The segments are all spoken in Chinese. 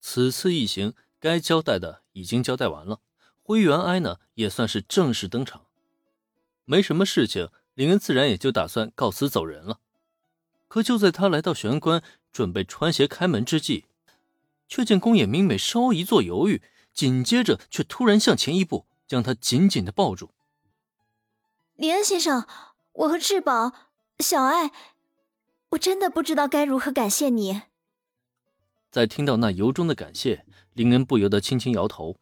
此次一行该交代的已经交代完了，灰原哀呢也算是正式登场。没什么事情，林恩自然也就打算告辞走人了。可就在他来到玄关，准备穿鞋开门之际，却见宫野明美稍一做犹豫，紧接着却突然向前一步，将他紧紧的抱住。林恩先生，我和志宝、小爱，我真的不知道该如何感谢你。在听到那由衷的感谢，林恩不由得轻轻摇头。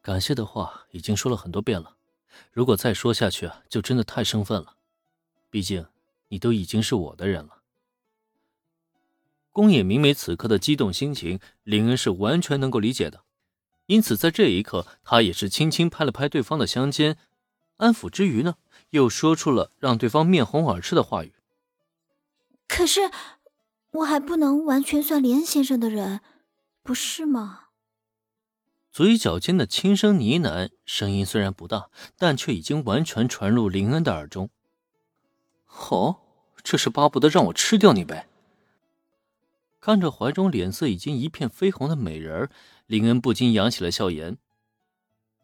感谢的话已经说了很多遍了，如果再说下去啊，就真的太生分了。毕竟。你都已经是我的人了。宫野明美此刻的激动心情，林恩是完全能够理解的，因此在这一刻，他也是轻轻拍了拍对方的香肩，安抚之余呢，又说出了让对方面红耳赤的话语。可是，我还不能完全算林恩先生的人，不是吗？嘴角间的轻声呢喃，声音虽然不大，但却已经完全传入林恩的耳中。哦，这是巴不得让我吃掉你呗！看着怀中脸色已经一片绯红的美人儿，林恩不禁扬起了笑颜。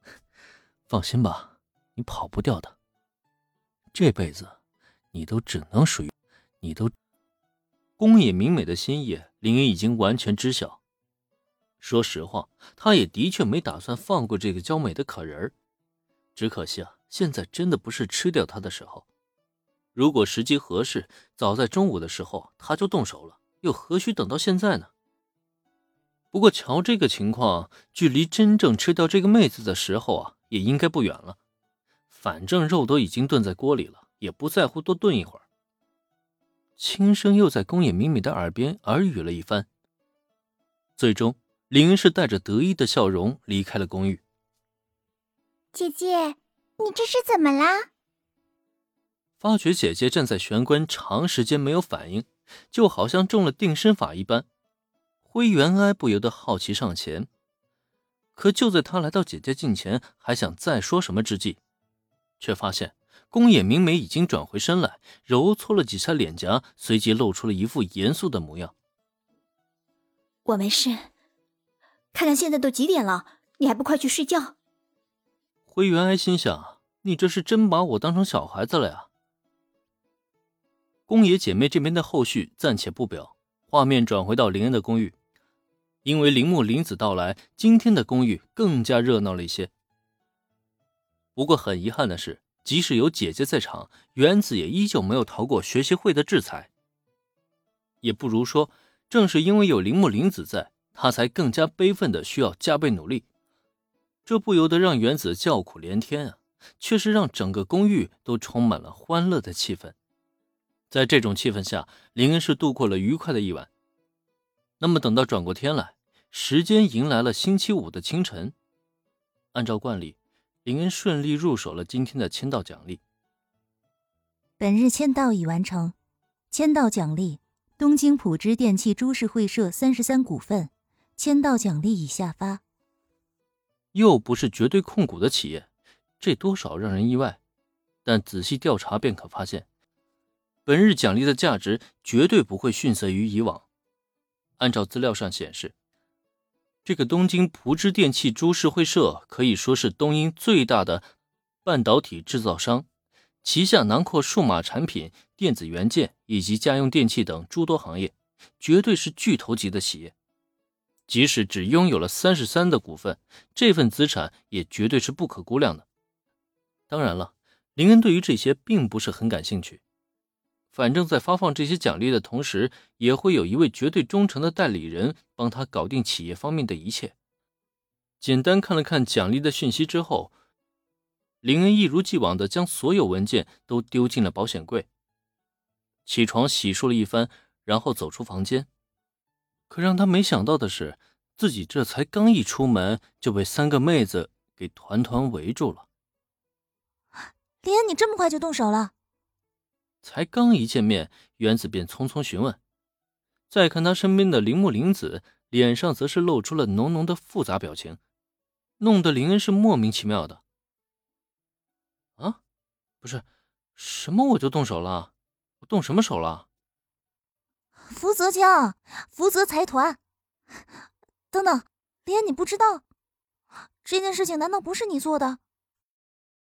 放心吧，你跑不掉的。这辈子，你都只能属于你都。宫野明美的心意，林恩已经完全知晓。说实话，他也的确没打算放过这个娇美的可人儿，只可惜啊，现在真的不是吃掉她的时候。如果时机合适，早在中午的时候他就动手了，又何须等到现在呢？不过瞧这个情况，距离真正吃掉这个妹子的时候啊，也应该不远了。反正肉都已经炖在锅里了，也不在乎多炖一会儿。轻声又在宫野明美的耳边耳语了一番，最终林恩是带着得意的笑容离开了公寓。姐姐，你这是怎么啦？发觉姐姐站在玄关长时间没有反应，就好像中了定身法一般。灰原哀不由得好奇上前，可就在他来到姐姐近前，还想再说什么之际，却发现宫野明美已经转回身来，揉搓了几下脸颊，随即露出了一副严肃的模样。我没事，看看现在都几点了，你还不快去睡觉？灰原哀心想：你这是真把我当成小孩子了呀！宫野姐妹这边的后续暂且不表，画面转回到林恩的公寓。因为铃木林子到来，今天的公寓更加热闹了一些。不过很遗憾的是，即使有姐姐在场，原子也依旧没有逃过学习会的制裁。也不如说，正是因为有铃木玲子在，他才更加悲愤的需要加倍努力。这不由得让原子叫苦连天啊，却是让整个公寓都充满了欢乐的气氛。在这种气氛下，林恩是度过了愉快的一晚。那么，等到转过天来，时间迎来了星期五的清晨。按照惯例，林恩顺利入手了今天的签到奖励。本日签到已完成，签到奖励：东京普之电器株式会社三十三股份。签到奖励已下发。又不是绝对控股的企业，这多少让人意外。但仔细调查便可发现。本日奖励的价值绝对不会逊色于以往。按照资料上显示，这个东京蒲之电器株式会社可以说是东英最大的半导体制造商，旗下囊括数码产品、电子元件以及家用电器等诸多行业，绝对是巨头级的企业。即使只拥有了三十三的股份，这份资产也绝对是不可估量的。当然了，林恩对于这些并不是很感兴趣。反正，在发放这些奖励的同时，也会有一位绝对忠诚的代理人帮他搞定企业方面的一切。简单看了看奖励的讯息之后，林恩一如既往的将所有文件都丢进了保险柜。起床洗漱了一番，然后走出房间。可让他没想到的是，自己这才刚一出门，就被三个妹子给团团围住了。林恩，你这么快就动手了？才刚一见面，原子便匆匆询问。再看他身边的铃木玲子，脸上则是露出了浓浓的复杂表情，弄得林恩是莫名其妙的。啊，不是，什么我就动手了？我动什么手了？福泽家，福泽财团，等等，连你不知道这件事情？难道不是你做的？